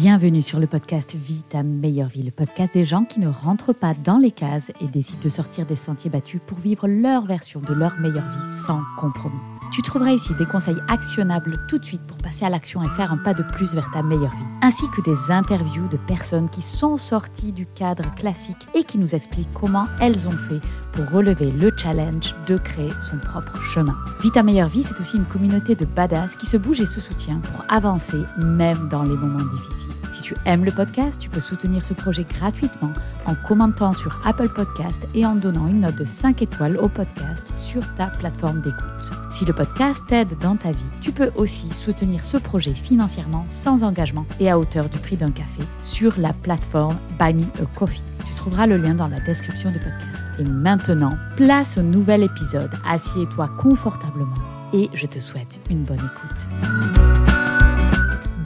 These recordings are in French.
Bienvenue sur le podcast Vie ta meilleure vie, le podcast des gens qui ne rentrent pas dans les cases et décident de sortir des sentiers battus pour vivre leur version de leur meilleure vie sans compromis. Tu trouveras ici des conseils actionnables tout de suite pour passer à l'action et faire un pas de plus vers ta meilleure vie, ainsi que des interviews de personnes qui sont sorties du cadre classique et qui nous expliquent comment elles ont fait pour relever le challenge de créer son propre chemin. Vie ta meilleure vie, c'est aussi une communauté de badass qui se bouge et se soutient pour avancer même dans les moments difficiles. Si tu aimes le podcast, tu peux soutenir ce projet gratuitement en commentant sur Apple Podcast et en donnant une note de 5 étoiles au podcast sur ta plateforme d'écoute. Si le podcast t'aide dans ta vie, tu peux aussi soutenir ce projet financièrement sans engagement et à hauteur du prix d'un café sur la plateforme Buy Me a Coffee. Tu trouveras le lien dans la description du podcast. Et maintenant, place au nouvel épisode. Assieds-toi confortablement et je te souhaite une bonne écoute.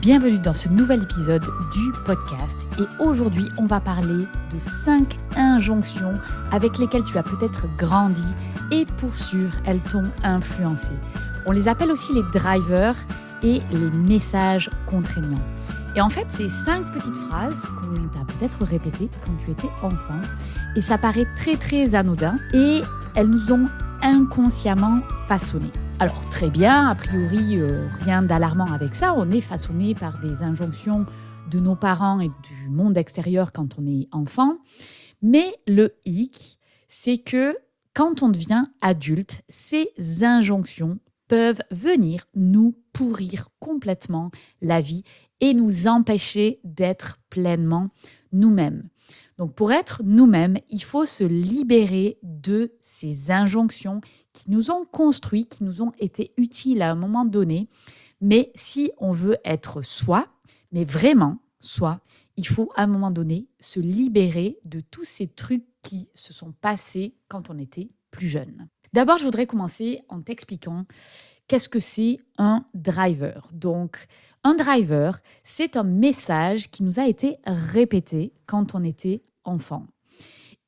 Bienvenue dans ce nouvel épisode du podcast et aujourd'hui on va parler de 5 injonctions avec lesquelles tu as peut-être grandi et pour sûr elles t'ont influencé. On les appelle aussi les drivers et les messages contraignants. Et en fait, c'est cinq petites phrases qu'on t'a peut-être répétées quand tu étais enfant et ça paraît très très anodin et elles nous ont inconsciemment façonnés. Alors très bien, a priori, euh, rien d'alarmant avec ça. On est façonné par des injonctions de nos parents et du monde extérieur quand on est enfant. Mais le hic, c'est que quand on devient adulte, ces injonctions peuvent venir nous pourrir complètement la vie et nous empêcher d'être pleinement nous-mêmes. Donc pour être nous-mêmes, il faut se libérer de ces injonctions qui nous ont construits, qui nous ont été utiles à un moment donné. Mais si on veut être soi, mais vraiment soi, il faut à un moment donné se libérer de tous ces trucs qui se sont passés quand on était plus jeune. D'abord, je voudrais commencer en t'expliquant qu'est-ce que c'est un driver. Donc, un driver, c'est un message qui nous a été répété quand on était enfant.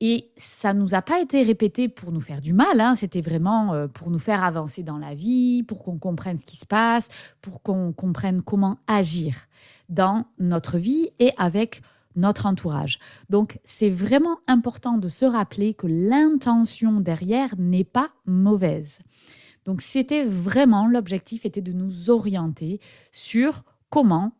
Et ça ne nous a pas été répété pour nous faire du mal, hein. c'était vraiment euh, pour nous faire avancer dans la vie, pour qu'on comprenne ce qui se passe, pour qu'on comprenne comment agir dans notre vie et avec notre entourage. Donc c'est vraiment important de se rappeler que l'intention derrière n'est pas mauvaise. Donc c'était vraiment, l'objectif était de nous orienter sur comment,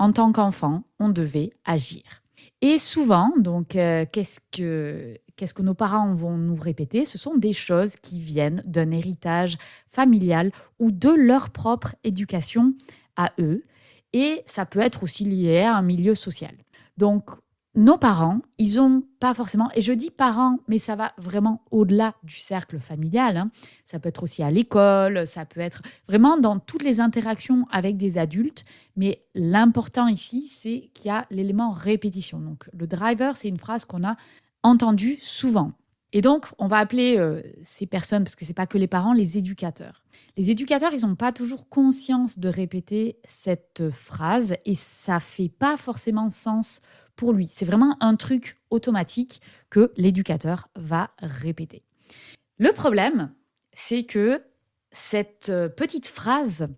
en tant qu'enfant, on devait agir. Et souvent, donc, euh, qu'est-ce que qu'est-ce que nos parents vont nous répéter? Ce sont des choses qui viennent d'un héritage familial ou de leur propre éducation à eux. Et ça peut être aussi lié à un milieu social. Donc, nos parents, ils ont pas forcément, et je dis parents, mais ça va vraiment au-delà du cercle familial. Hein. Ça peut être aussi à l'école, ça peut être vraiment dans toutes les interactions avec des adultes. Mais l'important ici, c'est qu'il y a l'élément répétition. Donc le driver, c'est une phrase qu'on a entendue souvent. Et donc, on va appeler euh, ces personnes, parce que c'est pas que les parents, les éducateurs. Les éducateurs, ils n'ont pas toujours conscience de répéter cette phrase et ça fait pas forcément sens lui. C'est vraiment un truc automatique que l'éducateur va répéter. Le problème, c'est que cette euh, petite phrase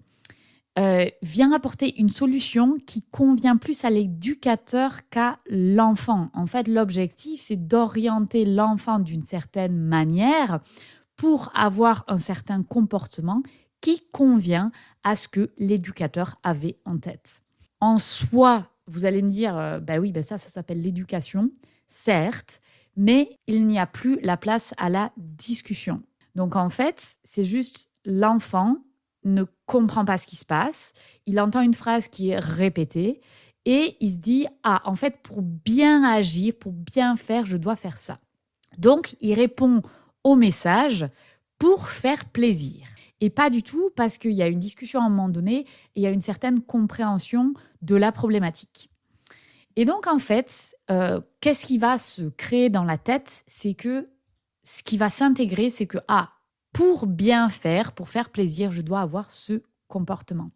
euh, vient apporter une solution qui convient plus à l'éducateur qu'à l'enfant. En fait, l'objectif, c'est d'orienter l'enfant d'une certaine manière pour avoir un certain comportement qui convient à ce que l'éducateur avait en tête. En soi, vous allez me dire, euh, bah oui, bah ça, ça s'appelle l'éducation, certes, mais il n'y a plus la place à la discussion. Donc en fait, c'est juste l'enfant ne comprend pas ce qui se passe, il entend une phrase qui est répétée et il se dit, ah, en fait, pour bien agir, pour bien faire, je dois faire ça. Donc, il répond au message pour faire plaisir et pas du tout parce qu'il y a une discussion à un moment donné et il y a une certaine compréhension de la problématique. Et donc, en fait, euh, qu'est-ce qui va se créer dans la tête? C'est que ce qui va s'intégrer, c'est que, ah, pour bien faire, pour faire plaisir, je dois avoir ce comportement.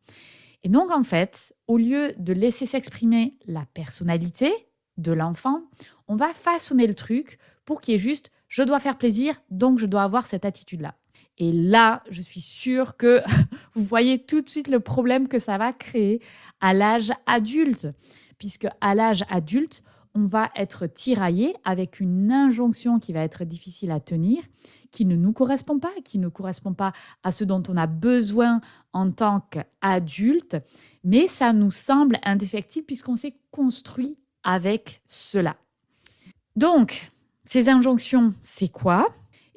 Et donc, en fait, au lieu de laisser s'exprimer la personnalité de l'enfant, on va façonner le truc pour qu'il y ait juste, je dois faire plaisir, donc je dois avoir cette attitude-là. Et là, je suis sûre que vous voyez tout de suite le problème que ça va créer à l'âge adulte. puisque à l'âge adulte, on va être tiraillé avec une injonction qui va être difficile à tenir, qui ne nous correspond pas, qui ne correspond pas à ce dont on a besoin en tant qu'adulte, mais ça nous semble indéfectible puisqu'on s'est construit avec cela. Donc, ces injonctions, c'est quoi?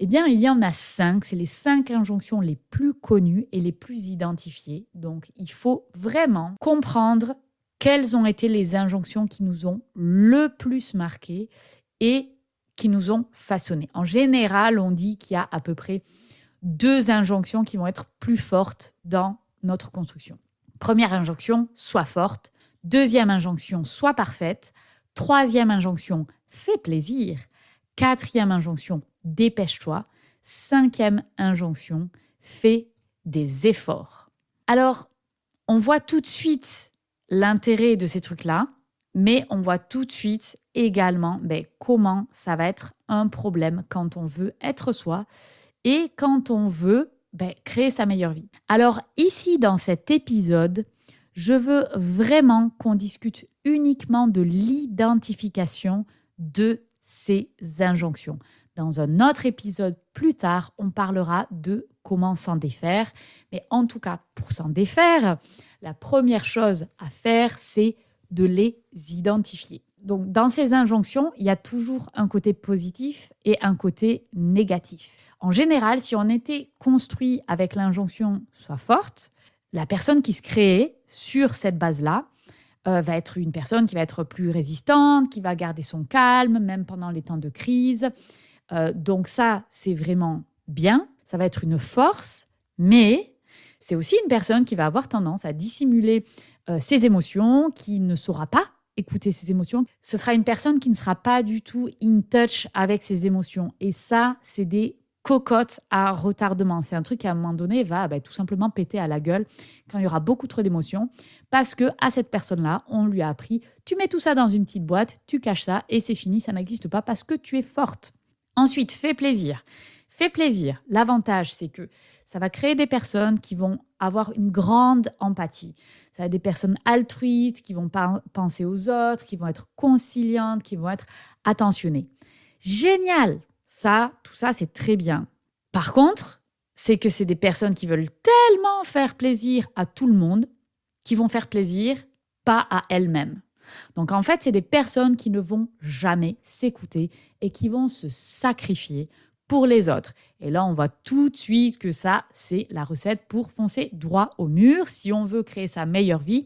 Eh bien, il y en a cinq. C'est les cinq injonctions les plus connues et les plus identifiées. Donc, il faut vraiment comprendre quelles ont été les injonctions qui nous ont le plus marqués et qui nous ont façonnés. En général, on dit qu'il y a à peu près deux injonctions qui vont être plus fortes dans notre construction. Première injonction, sois forte. Deuxième injonction, sois parfaite. Troisième injonction, fais plaisir. Quatrième injonction, dépêche-toi. Cinquième injonction, fais des efforts. Alors, on voit tout de suite l'intérêt de ces trucs-là, mais on voit tout de suite également ben, comment ça va être un problème quand on veut être soi et quand on veut ben, créer sa meilleure vie. Alors ici, dans cet épisode, je veux vraiment qu'on discute uniquement de l'identification de ces injonctions. Dans un autre épisode plus tard, on parlera de comment s'en défaire. Mais en tout cas, pour s'en défaire, la première chose à faire, c'est de les identifier. Donc, dans ces injonctions, il y a toujours un côté positif et un côté négatif. En général, si on était construit avec l'injonction soit forte, la personne qui se crée sur cette base-là euh, va être une personne qui va être plus résistante, qui va garder son calme, même pendant les temps de crise. Euh, donc ça, c'est vraiment bien. Ça va être une force, mais c'est aussi une personne qui va avoir tendance à dissimuler euh, ses émotions, qui ne saura pas écouter ses émotions. Ce sera une personne qui ne sera pas du tout in touch avec ses émotions. Et ça, c'est des cocottes à retardement. C'est un truc qui, à un moment donné, va bah, tout simplement péter à la gueule quand il y aura beaucoup trop d'émotions. Parce que à cette personne-là, on lui a appris, tu mets tout ça dans une petite boîte, tu caches ça et c'est fini, ça n'existe pas parce que tu es forte. Ensuite, fais plaisir. Fais plaisir. L'avantage, c'est que ça va créer des personnes qui vont avoir une grande empathie. Ça va être des personnes altruistes, qui vont penser aux autres, qui vont être conciliantes, qui vont être attentionnées. Génial Ça, tout ça, c'est très bien. Par contre, c'est que c'est des personnes qui veulent tellement faire plaisir à tout le monde, qui vont faire plaisir pas à elles-mêmes. Donc en fait, c'est des personnes qui ne vont jamais s'écouter et qui vont se sacrifier pour les autres. Et là, on voit tout de suite que ça, c'est la recette pour foncer droit au mur. Si on veut créer sa meilleure vie,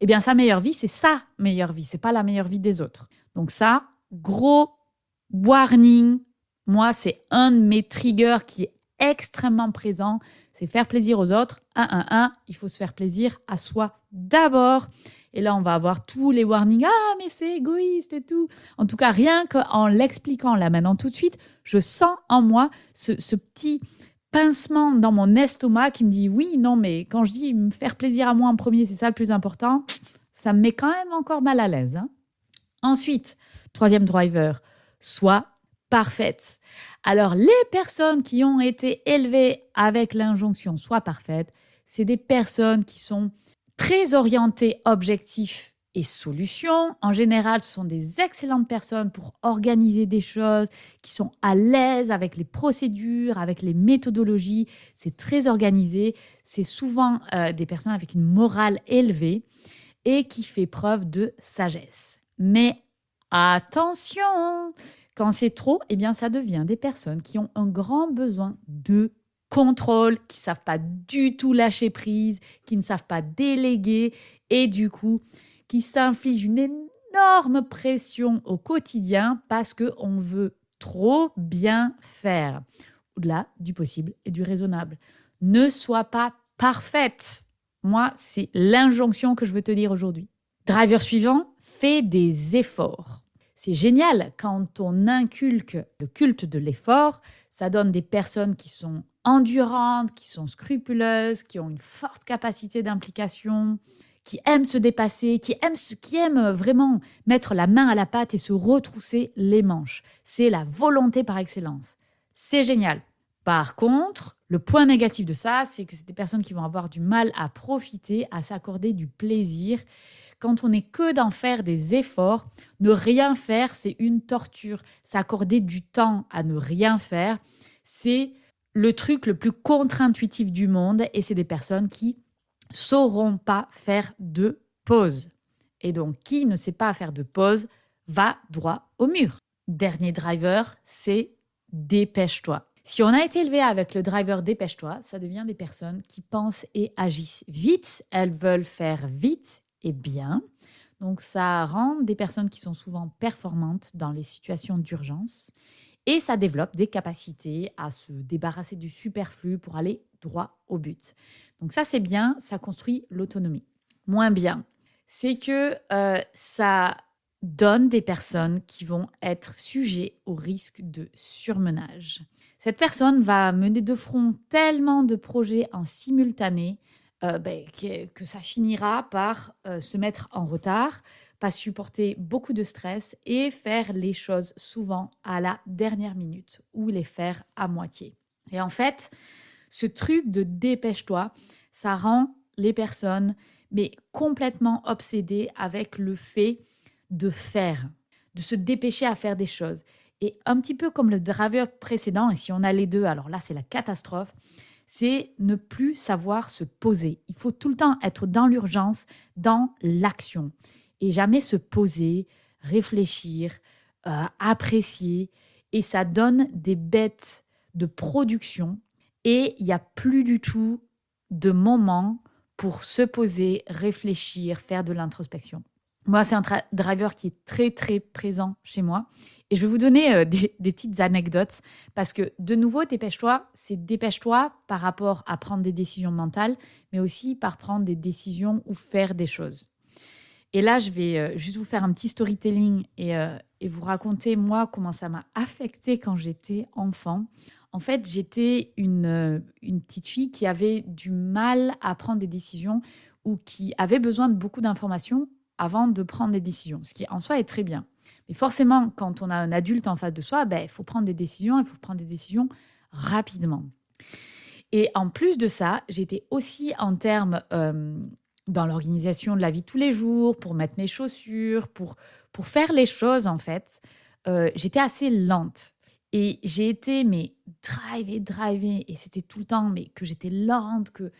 eh bien, sa meilleure vie, c'est sa meilleure vie, c'est pas la meilleure vie des autres. Donc ça, gros warning. Moi, c'est un de mes triggers qui est extrêmement présent. C'est faire plaisir aux autres. Un, un, un. Il faut se faire plaisir à soi d'abord. Et là, on va avoir tous les warnings. Ah, mais c'est égoïste et tout. En tout cas, rien qu'en l'expliquant là maintenant tout de suite, je sens en moi ce, petit pincement dans mon estomac qui me dit oui, non, mais quand je dis me faire plaisir à moi en premier, c'est ça le plus important, ça me met quand même encore mal à l'aise. Hein. Ensuite, troisième driver, sois parfaite. Alors, les personnes qui ont été élevées avec l'injonction sois parfaite, c'est des personnes qui sont très orientés objectifs et solutions. En général, ce sont des excellentes personnes pour organiser des choses, qui sont à l'aise avec les procédures, avec les méthodologies. C'est très organisé. C'est souvent euh, des personnes avec une morale élevée et qui fait preuve de sagesse. Mais attention, quand c'est trop, eh bien, ça devient des personnes qui ont un grand besoin de contrôle, qui savent pas du tout lâcher prise, qui ne savent pas déléguer et du coup qui s'infligent une énorme pression au quotidien parce que on veut trop bien faire au-delà du possible et du raisonnable. Ne sois pas parfaite. Moi, c'est l'injonction que je veux te dire aujourd'hui. Driver suivant, fais des efforts. C'est génial quand on inculque le culte de l'effort, ça donne des personnes qui sont endurantes, qui sont scrupuleuses, qui ont une forte capacité d'implication, qui aiment se dépasser, qui aiment, qui aiment vraiment mettre la main à la pâte et se retrousser les manches. C'est la volonté par excellence. C'est génial. Par contre, le point négatif de ça, c'est que c'est des personnes qui vont avoir du mal à profiter, à s'accorder du plaisir. Quand on n'est que d'en faire des efforts, ne rien faire, c'est une torture. S'accorder du temps à ne rien faire, c'est le truc le plus contre-intuitif du monde et c'est des personnes qui sauront pas faire de pause. Et donc, qui ne sait pas faire de pause va droit au mur. Dernier driver, c'est dépêche-toi. Si on a été élevé avec le driver dépêche-toi, ça devient des personnes qui pensent et agissent vite, elles veulent faire vite et bien. Donc ça rend des personnes qui sont souvent performantes dans les situations d'urgence et ça développe des capacités à se débarrasser du superflu pour aller droit au but. Donc ça c'est bien, ça construit l'autonomie. Moins bien, c'est que euh, ça donne des personnes qui vont être sujets au risque de surmenage. Cette personne va mener de front tellement de projets en simultané euh, ben, que, ça finira par euh, se mettre en retard, pas supporter beaucoup de stress et faire les choses souvent à la dernière minute ou les faire à moitié. Et en fait, ce truc de dépêche-toi, ça rend les personnes mais complètement obsédées avec le fait de faire, de se dépêcher à faire des choses. Et un petit peu comme le driver précédent, et si on a les deux, alors là c'est la catastrophe, c'est ne plus savoir se poser. Il faut tout le temps être dans l'urgence, dans l'action, et jamais se poser, réfléchir, euh, apprécier. Et ça donne des bêtes de production, et il n'y a plus du tout de moment pour se poser, réfléchir, faire de l'introspection. Moi, c'est un driver qui est très, très présent chez moi. Et je vais vous donner euh, des, petites anecdotes parce que, de nouveau, dépêche-toi, c'est dépêche-toi par rapport à prendre des décisions mentales, mais aussi par prendre des décisions ou faire des choses. Et là, je vais euh, juste vous faire un petit storytelling et, euh, et vous raconter, moi, comment ça m'a affecté quand j'étais enfant. En fait, j'étais une, une petite fille qui avait du mal à prendre des décisions ou qui avait besoin de beaucoup d'informations avant de prendre des décisions, ce qui en soi est très bien. Mais forcément, quand on a un adulte en face de soi, ben, il faut prendre des décisions, il faut prendre des décisions rapidement. Et en plus de ça, j'étais aussi en termes euh, dans l'organisation de la vie tous les jours, pour mettre mes chaussures, pour, pour faire les choses en fait. Euh, j'étais assez lente. Et j'ai été, mais drive drive et c'était tout le temps, mais que j'étais lente, que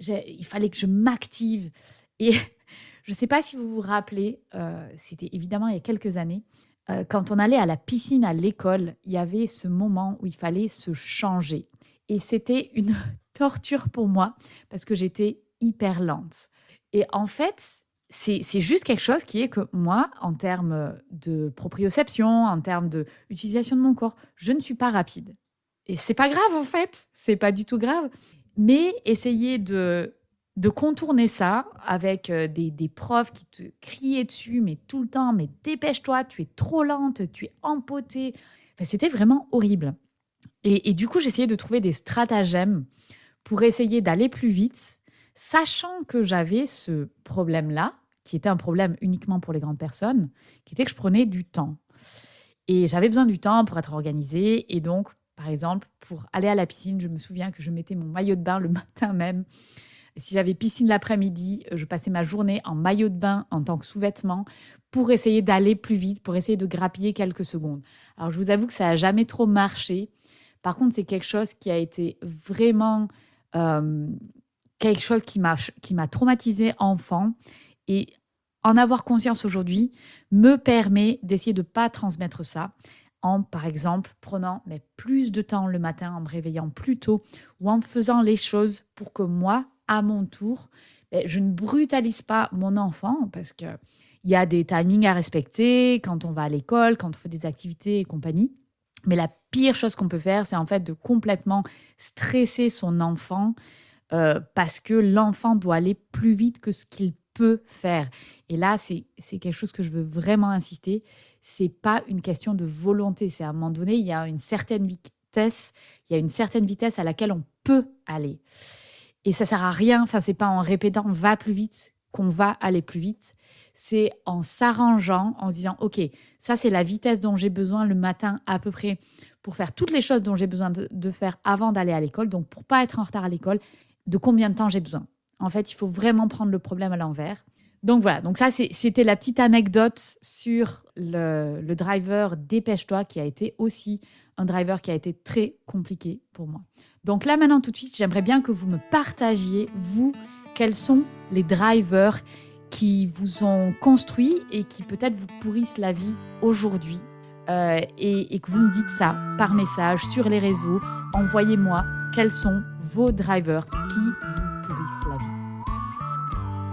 il fallait que je m'active. Et je ne sais pas si vous vous rappelez, euh, c'était évidemment il y a quelques années, euh, quand on allait à la piscine à l'école, il y avait ce moment où il fallait se changer. Et c'était une torture pour moi parce que j'étais hyper lente. Et en fait, c'est juste quelque chose qui est que moi, en termes de proprioception, en termes d'utilisation de mon corps, je ne suis pas rapide. Et c'est pas grave en fait, c'est pas du tout grave. Mais essayer de contourner ça avec euh, des, profs qui te criaient dessus, mais tout le temps, mais dépêche-toi, tu es trop lente, tu es empotée. C'était vraiment horrible. Et, du coup, j'essayais de trouver des stratagèmes pour essayer d'aller plus vite, sachant que j'avais ce problème-là, qui était un problème uniquement pour les grandes personnes, qui était que je prenais du temps. Et j'avais besoin du temps pour être organisée. Et donc, par exemple, pour aller à la piscine, je me souviens que je mettais mon maillot de bain le matin même si j'avais piscine l'après-midi, euh, je passais ma journée en maillot de bain en tant que sous-vêtement pour essayer d'aller plus vite, pour essayer de grappiller quelques secondes. Alors je vous avoue que ça n'a jamais trop marché. Par contre, c'est quelque chose qui a été vraiment euh, quelque chose qui m'a qui m'a traumatisé enfant et en avoir conscience aujourd'hui me permet d'essayer de pas transmettre ça en, par exemple, prenant mais plus de temps le matin, en me réveillant plus tôt ou en faisant les choses pour que moi, à mon tour, je ne brutalise pas mon enfant parce que il y a des timings à respecter quand on va à l'école, quand on fait des activités et compagnie. Mais la pire chose qu'on peut faire, c'est en fait de complètement stresser son enfant euh, parce que l'enfant doit aller plus vite que ce qu'il peut faire. Et là, c'est quelque chose que je veux vraiment insister. C'est pas une question de volonté. C'est à un moment donné, il y a une certaine vitesse, il y a une certaine vitesse à laquelle on peut aller. Et ça sert à rien, enfin, c'est pas en répétant va plus vite qu'on va aller plus vite, c'est en s'arrangeant, en se disant, OK, ça c'est la vitesse dont j'ai besoin le matin à peu près pour faire toutes les choses dont j'ai besoin de, faire avant d'aller à l'école, donc pour pas être en retard à l'école, de combien de temps j'ai besoin. En fait, il faut vraiment prendre le problème à l'envers. Donc voilà, donc ça c'était la petite anecdote sur le, driver Dépêche-toi qui a été aussi un driver qui a été très compliqué pour moi. Donc là maintenant tout de suite, j'aimerais bien que vous me partagiez, vous, quels sont les drivers qui vous ont construit et qui peut-être vous pourrissent la vie aujourd'hui. Euh, et, que vous me dites ça par message sur les réseaux. Envoyez-moi quels sont vos drivers vous la vie.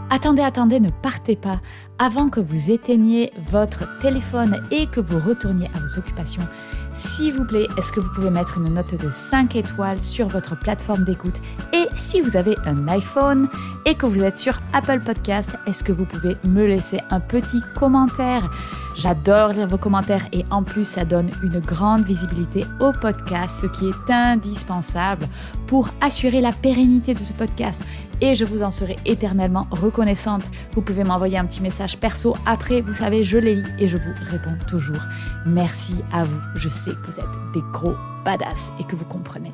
Attendez, attendez, ne partez pas. Avant que vous éteigniez votre téléphone et que vous retourniez à vos occupations, s'il vous plaît, est-ce que vous pouvez mettre une note de 5 étoiles sur votre plateforme d'écoute? Et si vous avez un iPhone et que vous êtes sur Apple Podcast, est-ce que vous pouvez me laisser un petit commentaire? J'adore lire vos commentaires et en plus ça donne une grande visibilité au podcast, ce qui est indispensable pour assurer la pérennité de ce podcast et je vous en serai éternellement reconnaissante. Vous pouvez m'envoyer un petit message perso après, vous savez, je les lis et je vous réponds toujours. Merci à vous, je sais que vous êtes des gros badass et que vous comprenez.